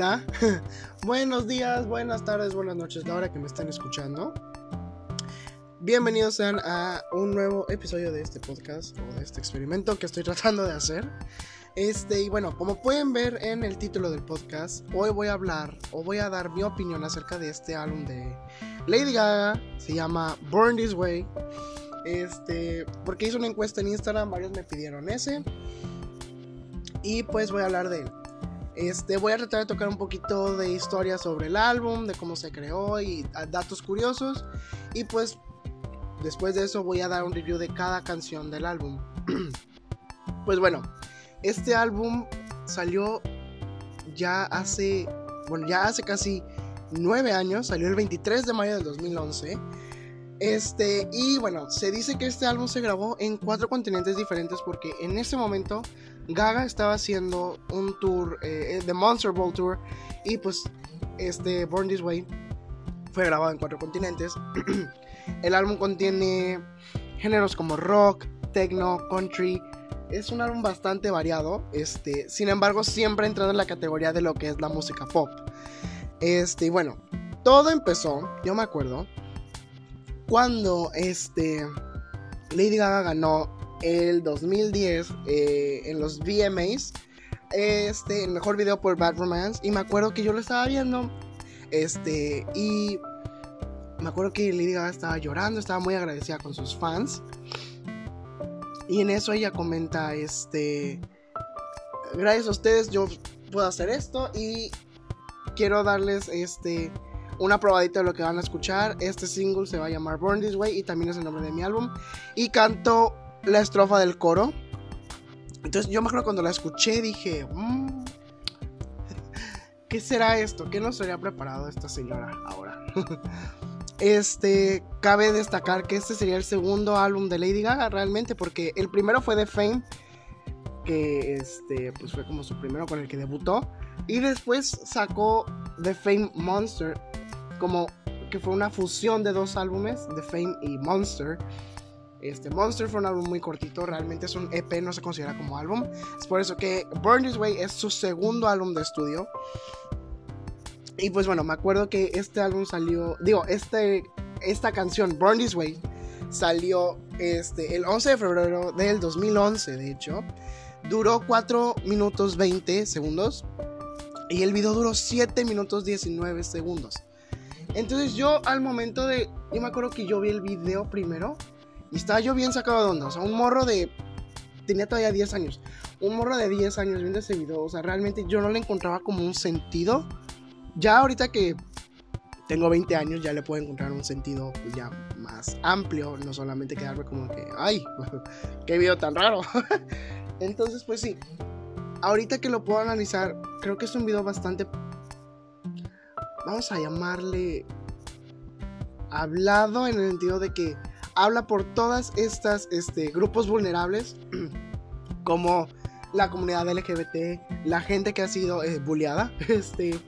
Hola, buenos días, buenas tardes, buenas noches, la hora que me están escuchando. Bienvenidos sean a un nuevo episodio de este podcast o de este experimento que estoy tratando de hacer. Este, y bueno, como pueden ver en el título del podcast, hoy voy a hablar o voy a dar mi opinión acerca de este álbum de Lady Gaga. Se llama Born This Way. Este, porque hice una encuesta en Instagram, varios me pidieron ese. Y pues voy a hablar de él. Este, voy a tratar de tocar un poquito de historia sobre el álbum, de cómo se creó y datos curiosos. Y pues después de eso voy a dar un review de cada canción del álbum. pues bueno, este álbum salió ya hace, bueno, ya hace casi nueve años, salió el 23 de mayo del 2011. Este, y bueno, se dice que este álbum se grabó en cuatro continentes diferentes porque en ese momento Gaga estaba haciendo un tour, eh, The Monster Ball Tour, y pues este Born This Way fue grabado en cuatro continentes. el álbum contiene géneros como rock, techno, country. Es un álbum bastante variado, este, sin embargo siempre entrando en la categoría de lo que es la música pop. Este, y bueno, todo empezó, yo me acuerdo, cuando este Lady Gaga ganó el 2010 eh, en los VMAs este el mejor video por Bad Romance y me acuerdo que yo lo estaba viendo este y me acuerdo que Lady estaba llorando estaba muy agradecida con sus fans y en eso ella comenta este gracias a ustedes yo puedo hacer esto y quiero darles este una probadita de lo que van a escuchar. Este single se va a llamar Born This Way y también es el nombre de mi álbum. Y canto la estrofa del coro. Entonces yo me acuerdo cuando la escuché dije, mm, ¿qué será esto? ¿Qué nos sería preparado esta señora ahora? este, cabe destacar que este sería el segundo álbum de Lady Gaga realmente, porque el primero fue The Fame, que este, pues fue como su primero con el que debutó, y después sacó The Fame Monster, como que fue una fusión de dos álbumes, The Fame y Monster. Este Monster fue un álbum muy cortito, realmente es un EP, no se considera como álbum. Es por eso que Burn This Way es su segundo álbum de estudio. Y pues bueno, me acuerdo que este álbum salió, digo, este, esta canción, Burn This Way, salió este, el 11 de febrero del 2011, de hecho. Duró 4 minutos 20 segundos. Y el video duró 7 minutos 19 segundos. Entonces yo al momento de... Yo me acuerdo que yo vi el video primero y estaba yo bien sacado de onda. O sea, un morro de. Tenía todavía 10 años. Un morro de 10 años viendo ese video. O sea, realmente yo no le encontraba como un sentido. Ya ahorita que tengo 20 años, ya le puedo encontrar un sentido ya más amplio. No solamente quedarme como que. ¡Ay! ¡Qué video tan raro! Entonces, pues sí. Ahorita que lo puedo analizar, creo que es un video bastante. Vamos a llamarle. Hablado en el sentido de que habla por todas estas este, grupos vulnerables, como la comunidad LGBT, la gente que ha sido eh, bulleada, este,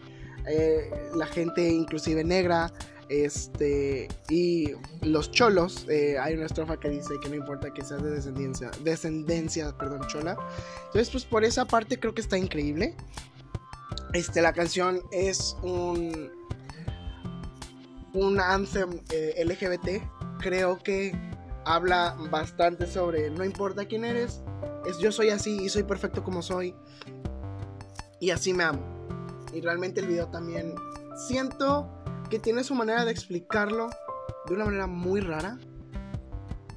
eh, la gente inclusive negra, este, y los cholos. Eh, hay una estrofa que dice que no importa que seas de descendencia, perdón, chola. Entonces, pues por esa parte creo que está increíble. Este, la canción es un un anthem LGBT creo que habla bastante sobre no importa quién eres, es yo soy así y soy perfecto como soy y así me amo. Y realmente el video también siento que tiene su manera de explicarlo de una manera muy rara.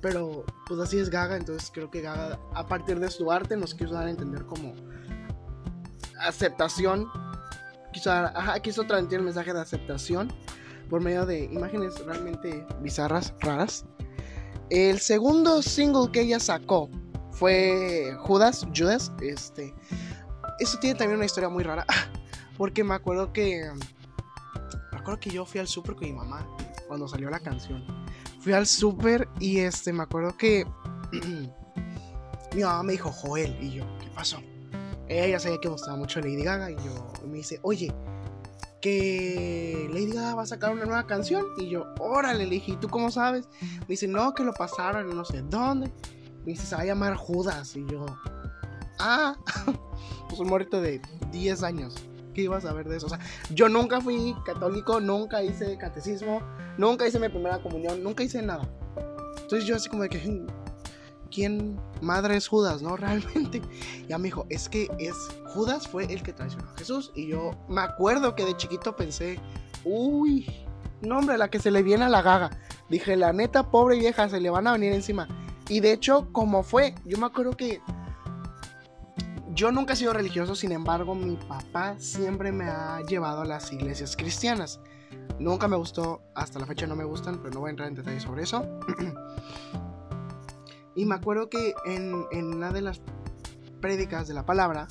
Pero pues así es Gaga, entonces creo que Gaga a partir de su arte nos quiso dar a entender como aceptación. Quiso, quiso transmitir el mensaje de aceptación por medio de imágenes realmente bizarras, raras. El segundo single que ella sacó fue Judas, Judas, este. Eso tiene también una historia muy rara, porque me acuerdo que me acuerdo que yo fui al súper con mi mamá cuando salió la canción. Fui al súper y este me acuerdo que mi mamá me dijo Joel y yo, ¿qué pasó? Ella sabía que me gustaba mucho Lady Gaga y yo me dice, "Oye, que Lady Gaga va a sacar una nueva canción. Y yo, órale, le dije, ¿y tú cómo sabes? Me dice, no, que lo pasaron no sé dónde. Me dice, se va a llamar Judas. Y yo, ah, pues un morito de 10 años. ¿qué iba a saber de eso? O sea, yo nunca fui católico, nunca hice catecismo, nunca hice mi primera comunión, nunca hice nada. Entonces yo así como de que, ¿quién madre es Judas, no? Realmente. Y a mi hijo, es que es Judas fue el que traicionó a Jesús. Y yo me acuerdo que de chiquito pensé, uy, no hombre, la que se le viene a la gaga. Dije, la neta, pobre vieja, se le van a venir encima. Y de hecho, como fue, yo me acuerdo que yo nunca he sido religioso, sin embargo, mi papá siempre me ha llevado a las iglesias cristianas. Nunca me gustó, hasta la fecha no me gustan, pero no voy a entrar en detalles sobre eso. y me acuerdo que en, en una de las prédicas de la palabra,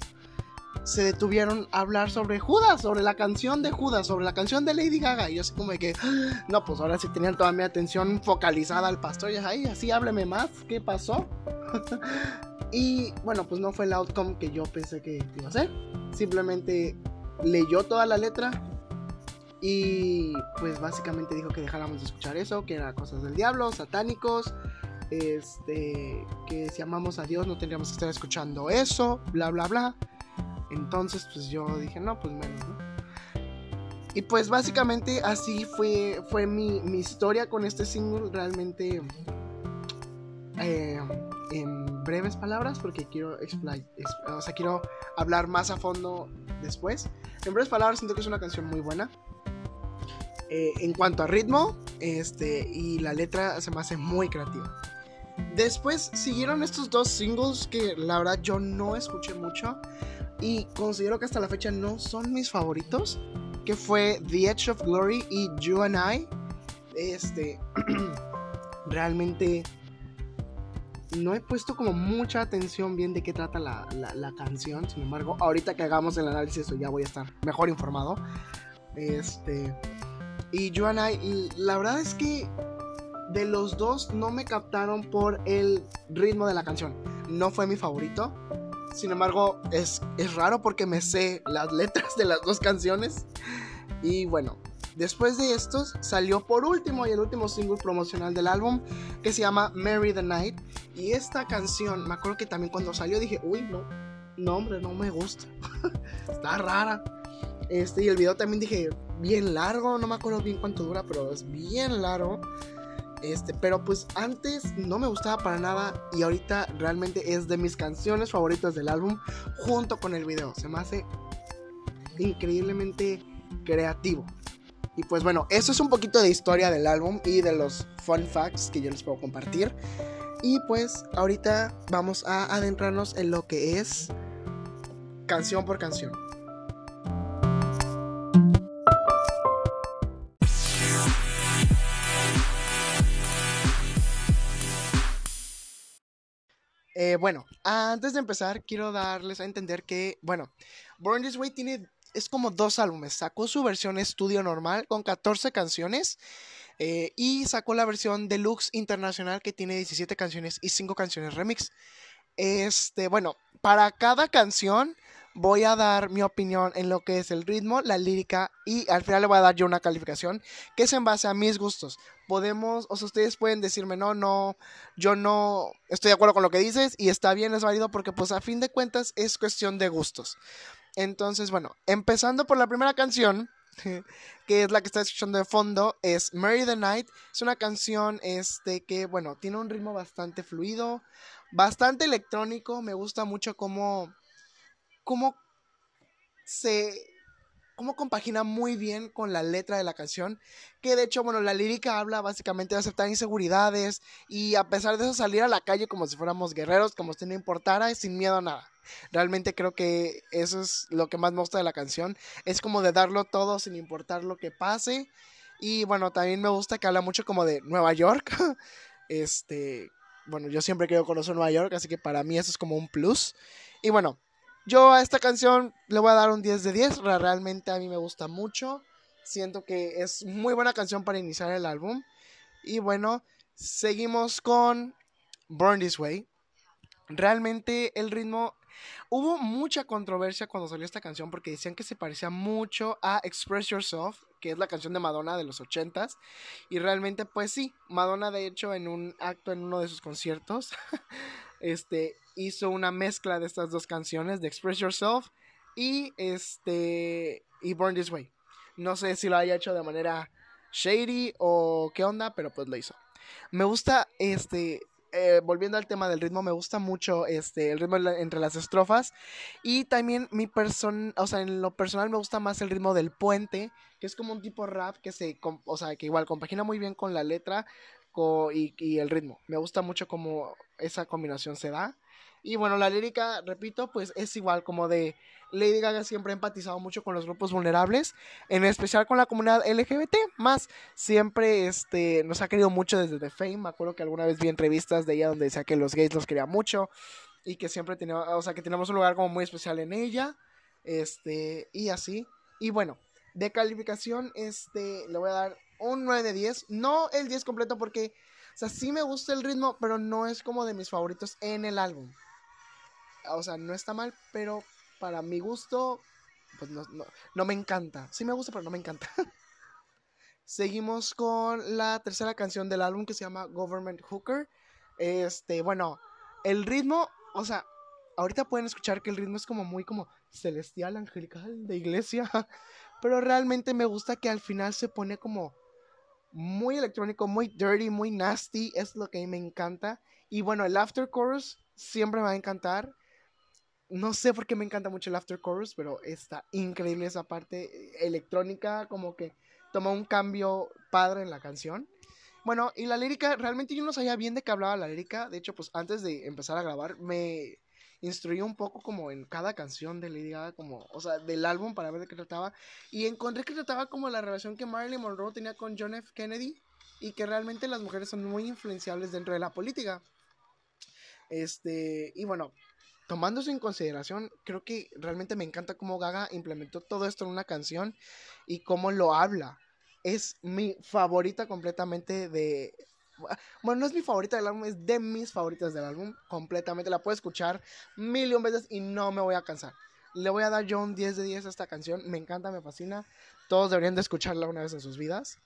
se detuvieron a hablar sobre Judas, sobre la canción de Judas, sobre la canción de Lady Gaga. Y yo así como de que, ah, no, pues ahora sí tenían toda mi atención focalizada al pastor. Y así hábleme más, ¿qué pasó? Y bueno, pues no fue el outcome que yo pensé que iba a ser. Simplemente leyó toda la letra y pues básicamente dijo que dejáramos de escuchar eso, que era cosas del diablo, satánicos, este, que si amamos a Dios no tendríamos que estar escuchando eso, bla, bla, bla. Entonces pues yo dije, no, pues menos, ¿no? Y pues básicamente así fue, fue mi, mi historia con este single. Realmente eh, en breves palabras porque quiero o sea, quiero hablar más a fondo después. En breves palabras siento que es una canción muy buena. Eh, en cuanto a ritmo, este y la letra se me hace muy creativa. Después siguieron estos dos singles que la verdad yo no escuché mucho y considero que hasta la fecha no son mis favoritos, que fue The Edge of Glory y You and I. Este realmente no he puesto como mucha atención bien de qué trata la, canción. Sin embargo, ahorita que hagamos el análisis, ya voy a estar mejor informado. Este. Y Joanna, la verdad es que de los dos no me captaron por el ritmo de la canción. No fue mi favorito. Sin embargo, es, es raro porque me sé las letras de las dos canciones. Y bueno, Después de estos salió por último y el último single promocional del álbum que se llama Mary the Night. Y esta canción, me acuerdo que también cuando salió dije, uy, no, no hombre, no me gusta. Está rara. Este, y el video también dije, bien largo, no me acuerdo bien cuánto dura, pero es bien largo. Este, pero pues antes no me gustaba para nada y ahorita realmente es de mis canciones favoritas del álbum junto con el video. Se me hace increíblemente creativo. Y pues bueno, eso es un poquito de historia del álbum y de los fun facts que yo les puedo compartir. Y pues ahorita vamos a adentrarnos en lo que es canción por canción. Eh, bueno, antes de empezar, quiero darles a entender que, bueno, Born This Way tiene es como dos álbumes. Sacó su versión estudio normal con 14 canciones eh, y sacó la versión deluxe internacional que tiene 17 canciones y 5 canciones remix. Este, bueno, para cada canción voy a dar mi opinión en lo que es el ritmo, la lírica y al final le voy a dar yo una calificación que es en base a mis gustos. Podemos, o sea, ustedes pueden decirme, no, no, yo no estoy de acuerdo con lo que dices y está bien, es válido porque pues a fin de cuentas es cuestión de gustos. Entonces, bueno, empezando por la primera canción, que es la que está escuchando de fondo, es Mary the Night. Es una canción este, que, bueno, tiene un ritmo bastante fluido, bastante electrónico. Me gusta mucho cómo, cómo se cómo compagina muy bien con la letra de la canción, que de hecho, bueno, la lírica habla básicamente de aceptar inseguridades y a pesar de eso salir a la calle como si fuéramos guerreros, como si no importara, sin miedo a nada. Realmente creo que eso es lo que más me gusta de la canción. Es como de darlo todo sin importar lo que pase. Y bueno, también me gusta que habla mucho como de Nueva York. este, bueno, yo siempre quiero conocer Nueva York, así que para mí eso es como un plus. Y bueno, yo a esta canción le voy a dar un 10 de 10. Realmente a mí me gusta mucho. Siento que es muy buena canción para iniciar el álbum. Y bueno, seguimos con Burn This Way. Realmente el ritmo Hubo mucha controversia cuando salió esta canción porque decían que se parecía mucho a Express Yourself, que es la canción de Madonna de los ochentas. Y realmente, pues sí, Madonna de hecho en un acto en uno de sus conciertos, este, hizo una mezcla de estas dos canciones, de Express Yourself Y este. Y Born This Way. No sé si lo haya hecho de manera shady o qué onda, pero pues lo hizo. Me gusta este. Eh, volviendo al tema del ritmo, me gusta mucho este el ritmo entre las estrofas y también mi persona, o sea, en lo personal me gusta más el ritmo del puente, que es como un tipo rap que se, o sea, que igual compagina muy bien con la letra y, el ritmo. Me gusta mucho cómo esa combinación se da. Y bueno, la lírica, repito, pues es igual como de Lady Gaga siempre ha empatizado mucho con los grupos vulnerables, en especial con la comunidad LGBT, más siempre este, nos ha querido mucho desde The Fame, me acuerdo que alguna vez vi entrevistas de ella donde decía que los gays los quería mucho y que siempre tenía, o sea, que tenemos un lugar como muy especial en ella, este, y así. Y bueno, de calificación, este, le voy a dar un 9 de 10, no el 10 completo porque, o sea, sí me gusta el ritmo, pero no es como de mis favoritos en el álbum o sea, no está mal, pero para mi gusto, pues no, no, me encanta. Sí me gusta, pero no me encanta. Seguimos con la tercera canción del álbum que se llama Government Hooker. Este, bueno, el ritmo, o sea, ahorita pueden escuchar que el ritmo es como muy como celestial, angelical, de iglesia. Pero realmente me gusta que al final se pone como muy electrónico, muy dirty, muy nasty. Es lo que me encanta. Y bueno, el after chorus siempre me va a encantar no sé por qué me encanta mucho el after chorus, pero está increíble esa parte electrónica, como que toma un cambio padre en la canción. Bueno, y la lírica, realmente yo no sabía bien de qué hablaba la lírica. De hecho, pues antes de empezar a grabar, me instruí un poco como en cada canción de Lady Gaga, como, o sea, del álbum para ver de qué trataba. Y encontré que trataba como la relación que Marilyn Monroe tenía con John F. Kennedy y que realmente las mujeres son muy influenciables dentro de la política. Este, y bueno, tomando eso en consideración, creo que realmente me encanta cómo Gaga implementó todo esto en una canción y cómo lo habla. Es mi favorita completamente de... Bueno, no es mi favorita del álbum, es de mis favoritas del álbum. Completamente. La puedo escuchar mil veces y no me voy a cansar. Le voy a dar yo un 10 de 10 a esta canción. Me encanta, me fascina. Todos deberían de escucharla una vez en sus vidas.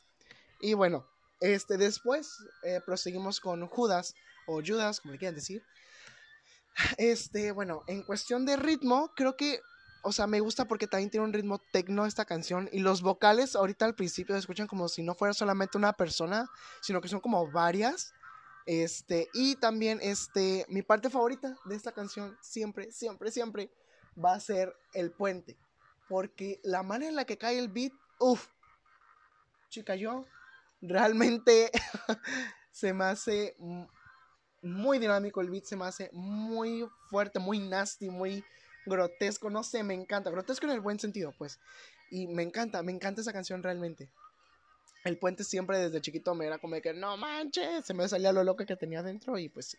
Y bueno, este, después eh, proseguimos con Judas, o Judas, como le quieran decir. Este, bueno, en cuestión de ritmo, creo que, o sea, me gusta porque también tiene un ritmo tecno esta canción y los vocales ahorita al principio se escuchan como si no fuera solamente una persona, sino que son como varias. Este, y también, este, mi parte favorita de esta canción siempre, siempre, siempre va a ser el puente. Porque la manera en la que cae el beat, uff, chica, yo realmente se me hace muy dinámico, el beat se me hace muy fuerte, muy nasty, muy grotesco, no sé, me encanta, grotesco en el buen sentido, pues. Y me encanta, me encanta esa canción realmente. El puente siempre desde chiquito me era como que no manches, se me salía lo loco que tenía dentro y pues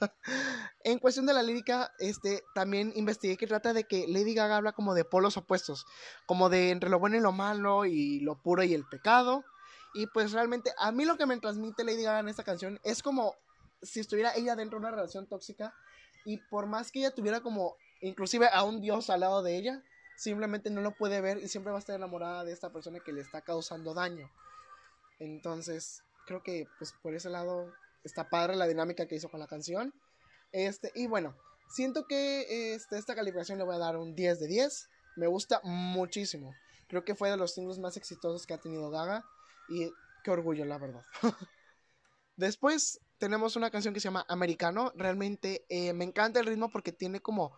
en cuestión de la lírica, este, también investigué que trata de que Lady Gaga habla como de polos opuestos, como de entre lo bueno y lo malo y lo puro y el pecado. Y pues realmente a mí lo que me transmite Lady Gaga en esta canción es como si estuviera ella dentro de una relación tóxica y por más que ella tuviera como inclusive a un dios al lado de ella, simplemente no lo puede ver y siempre va a estar enamorada de esta persona que le está causando daño. Entonces, creo que pues por ese lado está padre la dinámica que hizo con la canción. Este, y bueno, siento que este, esta calibración le voy a dar un 10 de 10. Me gusta muchísimo. Creo que fue de los singles más exitosos que ha tenido Gaga. Y qué orgullo, la verdad. Después tenemos una canción que se llama Americano. Realmente eh, me encanta el ritmo porque tiene como.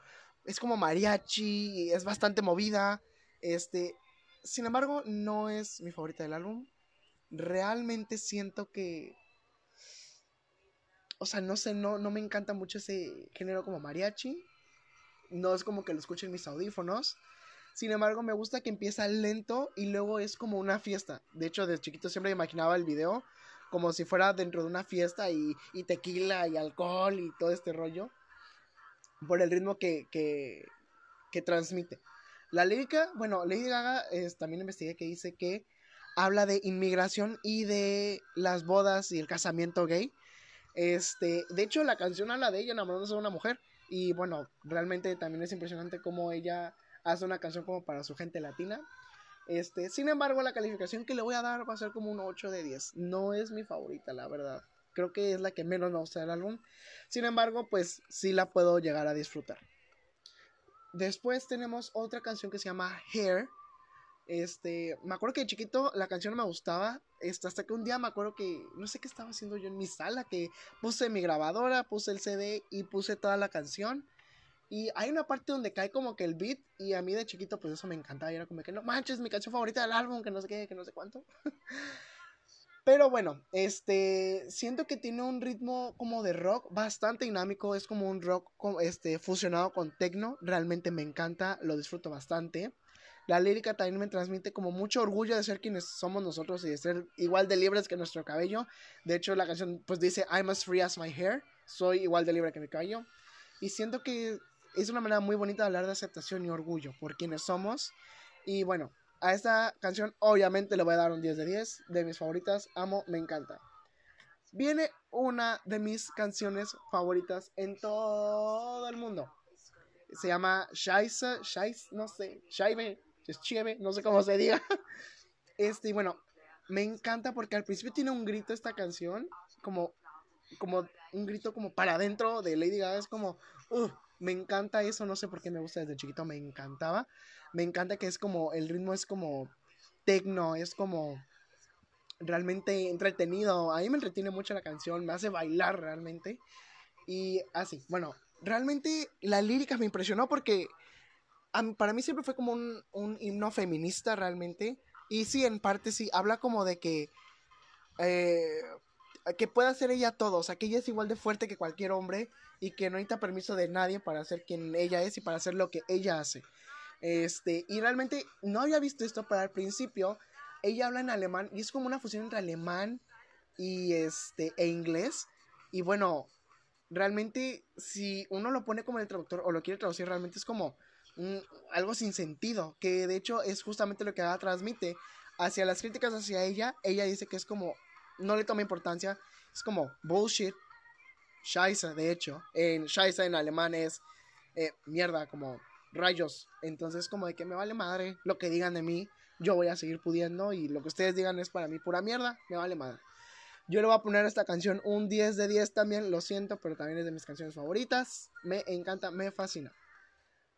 Es como mariachi, es bastante movida. Este. Sin embargo, no es mi favorita del álbum. Realmente siento que. O sea, no sé, no, no me encanta mucho ese género como mariachi. No es como que lo escuche en mis audífonos. Sin embargo, me gusta que empieza lento y luego es como una fiesta. De hecho, de chiquito siempre imaginaba el video como si fuera dentro de una fiesta y, tequila y alcohol y todo este rollo, por el ritmo que, que, transmite. La lírica, bueno, Lady Gaga es, también investigué que dice que habla de inmigración y de las bodas y el casamiento gay. Este, de hecho, la canción habla de ella enamorándose de una mujer. Y bueno, realmente también es impresionante cómo ella hace una canción como para su gente latina. Este, sin embargo, la calificación que le voy a dar va a ser como un 8 de 10. No es mi favorita, la verdad. Creo que es la que menos me gusta del álbum. Sin embargo, pues sí la puedo llegar a disfrutar. después tenemos otra canción que se llama Hair. Este, me acuerdo que de chiquito la canción me gustaba. Este, hasta que un día me acuerdo que no sé qué estaba haciendo yo en mi sala, que puse mi grabadora, puse el CD y puse toda la canción. Y hay una parte donde cae como que el beat y a mí de chiquito pues eso me encantaba. Y era como que no manches, mi canción favorita del álbum, que no sé qué, que no sé cuánto. Pero bueno, este, siento que tiene un ritmo como de rock bastante dinámico, es como un rock este, fusionado con techno, realmente me encanta, lo disfruto bastante. La lírica también me transmite como mucho orgullo de ser quienes somos nosotros y de ser igual de libres que nuestro cabello. De hecho, la canción pues dice I'm as free as my hair, soy igual de libre que mi cabello. Y siento que es una manera muy bonita de hablar de aceptación y orgullo por quienes somos. Y bueno, a esta canción obviamente le voy a dar un 10 de 10, de mis favoritas, amo, me encanta. Viene una de mis canciones favoritas en todo el mundo. Se llama Shaisa, Shais, no sé, Shaibe, Chieve, no sé cómo se diga. Este, y bueno, me encanta porque al principio tiene un grito esta canción, como, como un grito como para adentro de Lady Gaga, es como, uh, me encanta eso, no sé por qué me gusta desde chiquito, me encantaba. Me encanta que es como, el ritmo es como tecno, es como realmente entretenido. A mí me entretiene mucho la canción, me hace bailar realmente. Y así, bueno, realmente la lírica me impresionó porque para mí siempre fue como un, himno feminista realmente. Y sí, en parte sí, habla como de que... Eh, que pueda hacer ella todo, o sea, que ella es igual de fuerte que cualquier hombre y que no necesita permiso de nadie para ser quien ella es y para hacer lo que ella hace. Este, y realmente no había visto esto, pero al principio ella habla en alemán y es como una fusión entre alemán y este e inglés. Y bueno, realmente si uno lo pone como el traductor o lo quiere traducir, realmente es como algo sin sentido, que de hecho es justamente lo que ella transmite hacia las críticas hacia ella. Ella dice que es como, no le toma importancia, es como bullshit, Scheiße, de hecho. En Scheiße en alemán es eh, mierda, como rayos. Entonces, como de que me vale madre lo que digan de mí, yo voy a seguir pudiendo y lo que ustedes digan es para mí pura mierda, me vale madre. Yo le voy a poner a esta canción un 10 de 10 también, lo siento, pero también es de mis canciones favoritas. Me encanta, me fascina.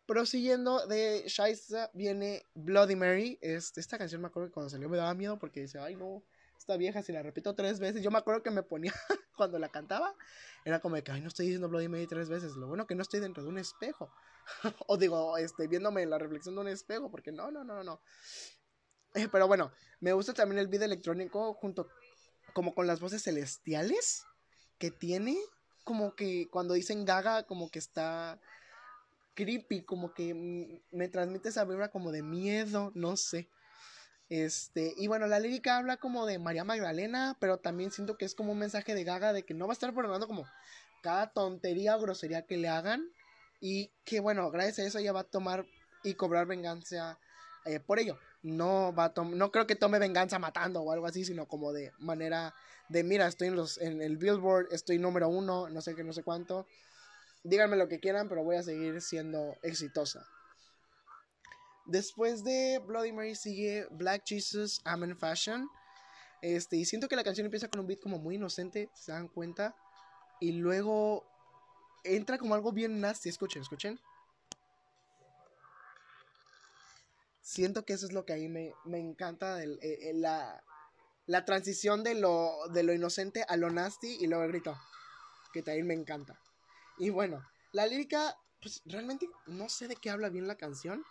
Prosiguiendo de Shiza viene Bloody Mary. Este, esta canción me acuerdo que cuando salió me daba miedo porque dice, ay no, esta vieja si la repito tres veces. Yo me acuerdo que me ponía cuando la cantaba, era como de que, ay, no estoy diciendo Bloody Mary tres veces. Lo bueno que no estoy dentro de un espejo. o digo, este, viéndome en la reflexión de un espejo, porque no, no, no, no. Eh, pero bueno, me gusta también el video electrónico junto como con las voces celestiales que tiene. Como que cuando dicen gaga, como que está creepy, como que me transmite esa vibra como de miedo, no sé. Este, y bueno, la lírica habla como de María Magdalena, pero también siento que es como un mensaje de Gaga de que no va a estar perdonando como cada tontería o grosería que le hagan. Y que bueno, gracias a eso ella va a tomar y cobrar venganza eh, por ello. No va a no creo que tome venganza matando o algo así, sino como de manera de mira, estoy en los, en el Billboard, estoy número uno, no sé qué, no sé cuánto. Díganme lo que quieran, pero voy a seguir siendo exitosa. Después de Bloody Mary sigue Black Jesus, I'm in Fashion. Este, y siento que la canción empieza con un beat como muy inocente, se dan cuenta. Y luego entra como algo bien nasty. Escuchen, escuchen. Siento que eso es lo que a mí me, me encanta. Eh, eh, la, la, transición de lo, de lo inocente a lo nasty y luego el grito. Que también me encanta. Y bueno, la lírica, pues realmente no sé de qué habla bien la canción.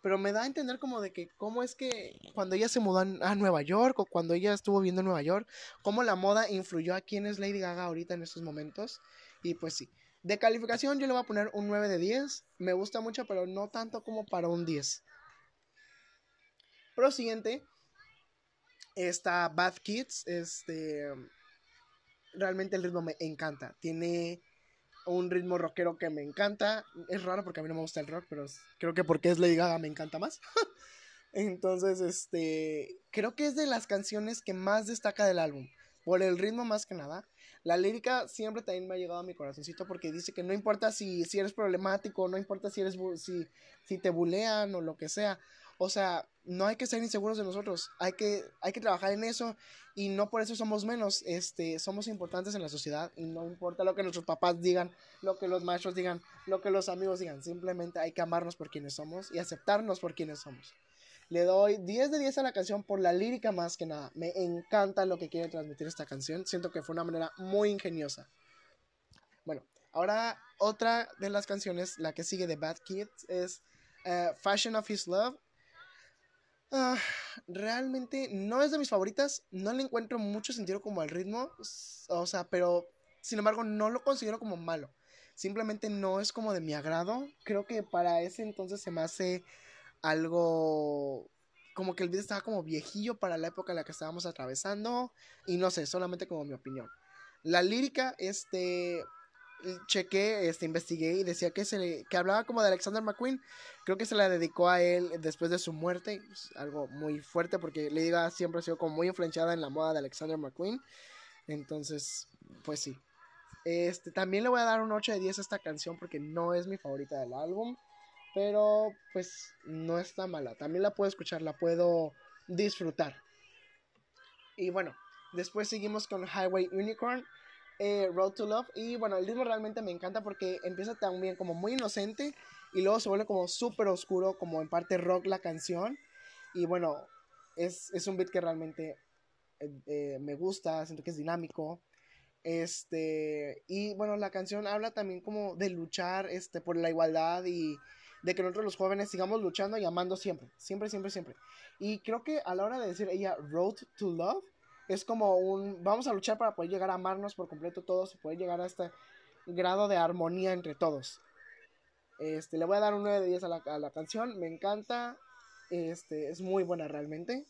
Pero me da a entender como de que cómo es que cuando ella se mudó a Nueva York o cuando ella estuvo viviendo en Nueva York, cómo la moda influyó a quién es Lady Gaga ahorita en estos momentos. Y pues sí, de calificación yo le voy a poner un 9 de 10. Me gusta mucho, pero no tanto como para un 10. Pero siguiente está Bad Kids. Este, realmente el ritmo me encanta. Tiene un ritmo rockero que me encanta. Es raro porque a mí no me gusta el rock, pero creo que porque es Lady Gaga me encanta más. Entonces, este, creo que es de las canciones que más destaca del álbum. Por el ritmo más que nada. La lírica siempre también me ha llegado a mi corazoncito porque dice que no importa si, si eres problemático, no importa si, eres, si, si te bulean o lo que sea. O sea, no hay que ser inseguros de nosotros, hay que, hay que trabajar en eso y no por eso somos menos, este, somos importantes en la sociedad y no importa lo que nuestros papás digan, lo que los maestros digan, lo que los amigos digan, simplemente hay que amarnos por quienes somos y aceptarnos por quienes somos. Le doy 10 de 10 a la canción por la lírica más que nada. Me encanta lo que quiere transmitir esta canción. Siento que fue una manera muy ingeniosa. Bueno, ahora otra de las canciones, la que sigue de Bad Kids, es eh, Fashion of His Love. Ah, realmente no es de mis favoritas. No le encuentro mucho sentido como al ritmo. O sea, pero sin embargo no lo considero como malo. Simplemente no es como de mi agrado. Creo que para ese entonces se me hace algo como que el video estaba como viejillo para la época en la que estábamos atravesando y no sé, solamente como mi opinión. La lírica, este, chequé, este, investigué y decía que, se, que hablaba como de Alexander McQueen. Creo que se la dedicó a él después de su muerte. algo muy fuerte porque Lady Gaga siempre ha sido como muy influenciada en la moda de Alexander McQueen. Entonces, pues sí. Este, también le voy a dar un 8 de 10 a esta canción porque no es mi favorita del álbum. Pero pues no está mala. También la puedo escuchar, la puedo disfrutar. Y bueno, después seguimos con Highway Unicorn. Eh, Road to Love. Y bueno, el ritmo realmente me encanta porque empieza también como muy inocente y luego se vuelve como súper oscuro, como en parte rock la canción. Y bueno, es, un beat que realmente eh, eh, me gusta, siento que es dinámico. Este, y bueno, la canción habla también como de luchar este, por la igualdad y de que nosotros los jóvenes sigamos luchando y amando siempre, siempre, siempre, siempre. Y creo que a la hora de decir ella Road to Love, es como un, vamos a luchar para poder llegar a amarnos por completo todos y poder llegar a este grado de armonía entre todos. Este, le voy a dar un 9 de 10 a la, a la canción, me encanta, este, es muy buena realmente.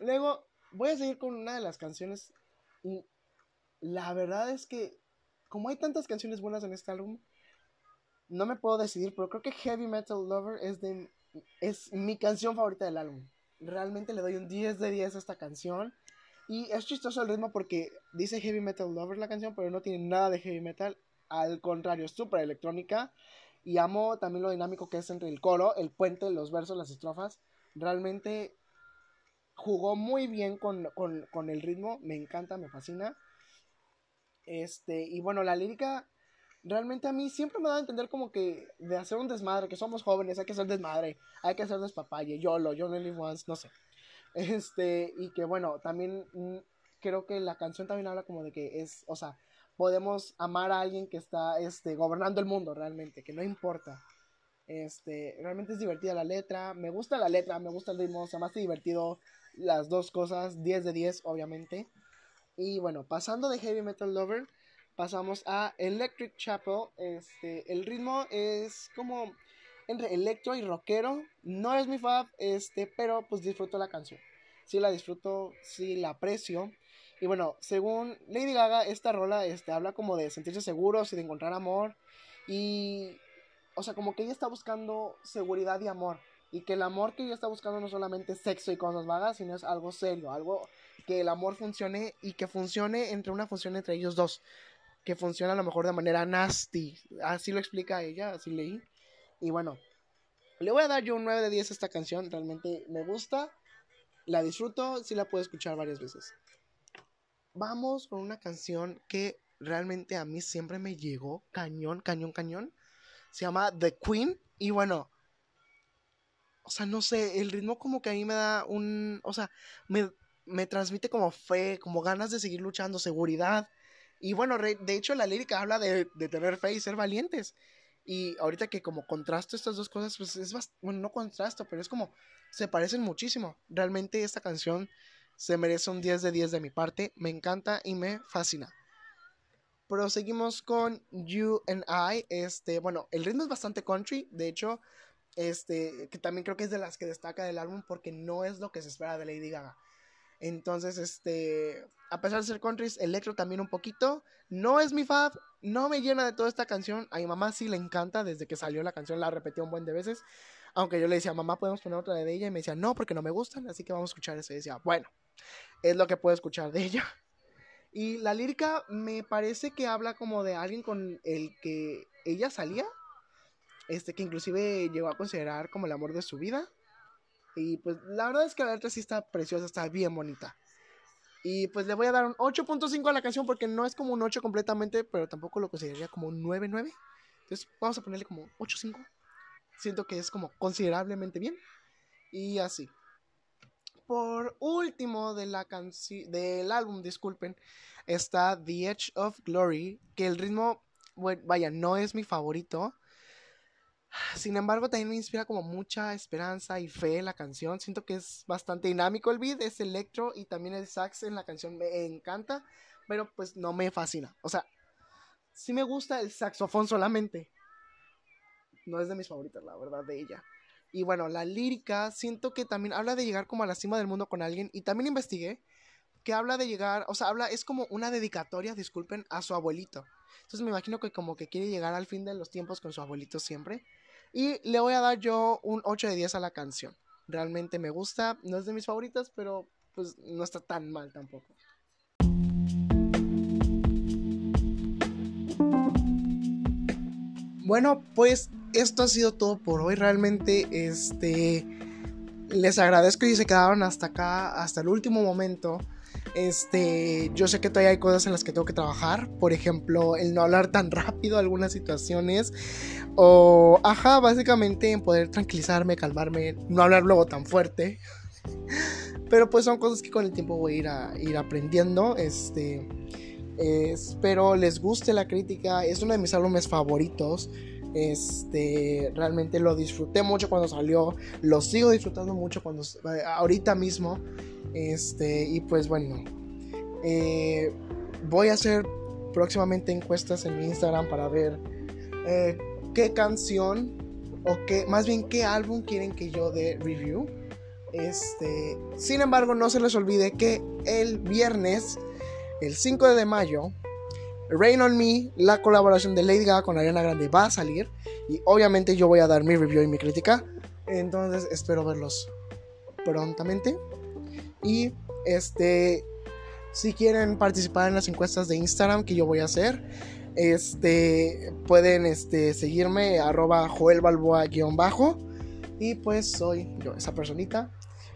Luego voy a seguir con una de las canciones la verdad es que como hay tantas canciones buenas en este álbum, no me puedo decidir, pero creo que Heavy Metal Lover es de es mi canción favorita del álbum. Realmente le doy un 10 de 10 a esta canción. Y es chistoso el ritmo porque dice Heavy Metal Lover la canción, pero no tiene nada de heavy metal. Al contrario, es súper electrónica. Y amo también lo dinámico que es entre el coro, el puente, los versos, las estrofas. Realmente jugó muy bien con, con el ritmo. Me encanta, me fascina. Este, y bueno, la lírica realmente a mí siempre me da a entender como que de hacer un desmadre, que somos jóvenes, hay que hacer desmadre, hay que hacer despapalle, YOLO, yo only once, no sé. Este, y que bueno, también mm, creo que la canción también habla como de que es, o sea, podemos amar a alguien que está, este, gobernando el mundo realmente, que no importa. Este, realmente es divertida la letra, me gusta la letra, me gusta el ritmo, se me hace divertido las dos cosas, 10 de 10 obviamente. Y bueno, pasando de Heavy Metal Lover, pasamos a Electric Chapel. Este, el ritmo es como entre electro y rockero. No es mi fab, este, pero pues disfruto la canción. Sí la disfruto, sí la aprecio. Y bueno, según Lady Gaga, esta rola este, habla como de sentirse seguros y de encontrar amor. Y, o sea, como que ella está buscando seguridad y amor. Y que el amor que ella está buscando no solamente sexo y cosas vagas, sino es algo serio, algo que el amor funcione y que funcione entre una función entre ellos dos que funciona a lo mejor de manera nasty. Así lo explica ella, así leí. Y bueno, le voy a dar yo un 9 de 10 a esta canción. Realmente me gusta, la disfruto, sí la puedo escuchar varias veces. Vamos con una canción que realmente a mí siempre me llegó cañón, cañón, cañón. Se llama The Queen. Y bueno, o sea, no sé, el ritmo como que a mí me da un, o sea, me, me transmite como fe, como ganas de seguir luchando, seguridad. Y bueno, de hecho la lírica habla de, tener fe y ser valientes. Y ahorita que como contrasto estas dos cosas, pues es bastante, bueno, no contrasto, pero es como, se parecen muchísimo. Realmente esta canción se merece un 10 de 10 de mi parte, me encanta y me fascina. Proseguimos con You and I, este, bueno, el ritmo es bastante country, de hecho, este, que también creo que es de las que destaca del álbum porque no es lo que se espera de Lady Gaga. Entonces, este, a pesar de ser country, electro también un poquito. No es mi fab, no me llena de toda esta canción. A mi mamá sí le encanta, desde que salió la canción la repetió un buen de veces. Aunque yo le decía, mamá, podemos poner otra de ella. Y me decía, no, porque no me gustan, así que vamos a escuchar eso. Y decía, bueno, es lo que puedo escuchar de ella. Y la lírica me parece que habla como de alguien con el que ella salía. Este, que inclusive llegó a considerar como el amor de su vida. Y pues la verdad es que la letra sí está preciosa, está bien bonita. Y pues le voy a dar un 8.5 a la canción porque no es como un 8 completamente, pero tampoco lo consideraría como un 9.9. Entonces vamos a ponerle como 8.5. Siento que es como considerablemente bien. Y así. Por último de la del álbum, disculpen, está The Edge of Glory, que el ritmo, bueno, vaya, no es mi favorito. Sin embargo, también me inspira como mucha esperanza y fe la canción. Siento que es bastante dinámico el beat, es electro y también el sax en la canción me encanta, pero pues no me fascina. O sea, sí me gusta el saxofón solamente. No es de mis favoritas, la verdad, de ella. Y bueno, la lírica, siento que también habla de llegar como a la cima del mundo con alguien. Y también investigué que habla de llegar, o sea, habla, es como una dedicatoria, disculpen, a su abuelito. Entonces me imagino que como que quiere llegar al fin de los tiempos con su abuelito siempre. Y le voy a dar yo un 8 de 10 a la canción. Realmente me gusta, no es de mis favoritas, pero pues no está tan mal tampoco. Bueno, pues esto ha sido todo por hoy. Realmente, este, les agradezco y se quedaron hasta acá, hasta el último momento. Este, yo sé que todavía hay cosas en las que tengo que trabajar, por ejemplo, el no hablar tan rápido algunas situaciones o ajá, básicamente en poder tranquilizarme, calmarme, no hablar luego tan fuerte. Pero pues son cosas que con el tiempo voy a ir, a, ir aprendiendo. Este, espero les guste la crítica, es uno de mis álbumes favoritos. Este, realmente lo disfruté mucho cuando salió, lo sigo disfrutando mucho cuando ahorita mismo. Este, y pues bueno, eh, voy a hacer próximamente encuestas en mi Instagram para ver eh, qué canción o qué, más bien qué álbum quieren que yo dé review. Este, sin embargo, no se les olvide que el viernes, el 5 de mayo, Rain on Me, la colaboración de Lady Gaga con Ariana Grande va a salir y obviamente yo voy a dar mi review y mi crítica. Entonces espero verlos prontamente. Y este, si quieren participar en las encuestas de Instagram que yo voy a hacer, este, pueden este, seguirme arroba Joel bajo y pues soy yo, esa personita.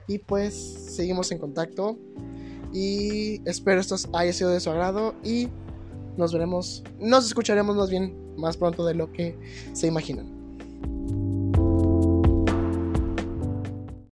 Y pues seguimos en contacto. Y espero esto haya sido de su agrado. Y nos veremos, nos escucharemos más bien más pronto de lo que se imaginan.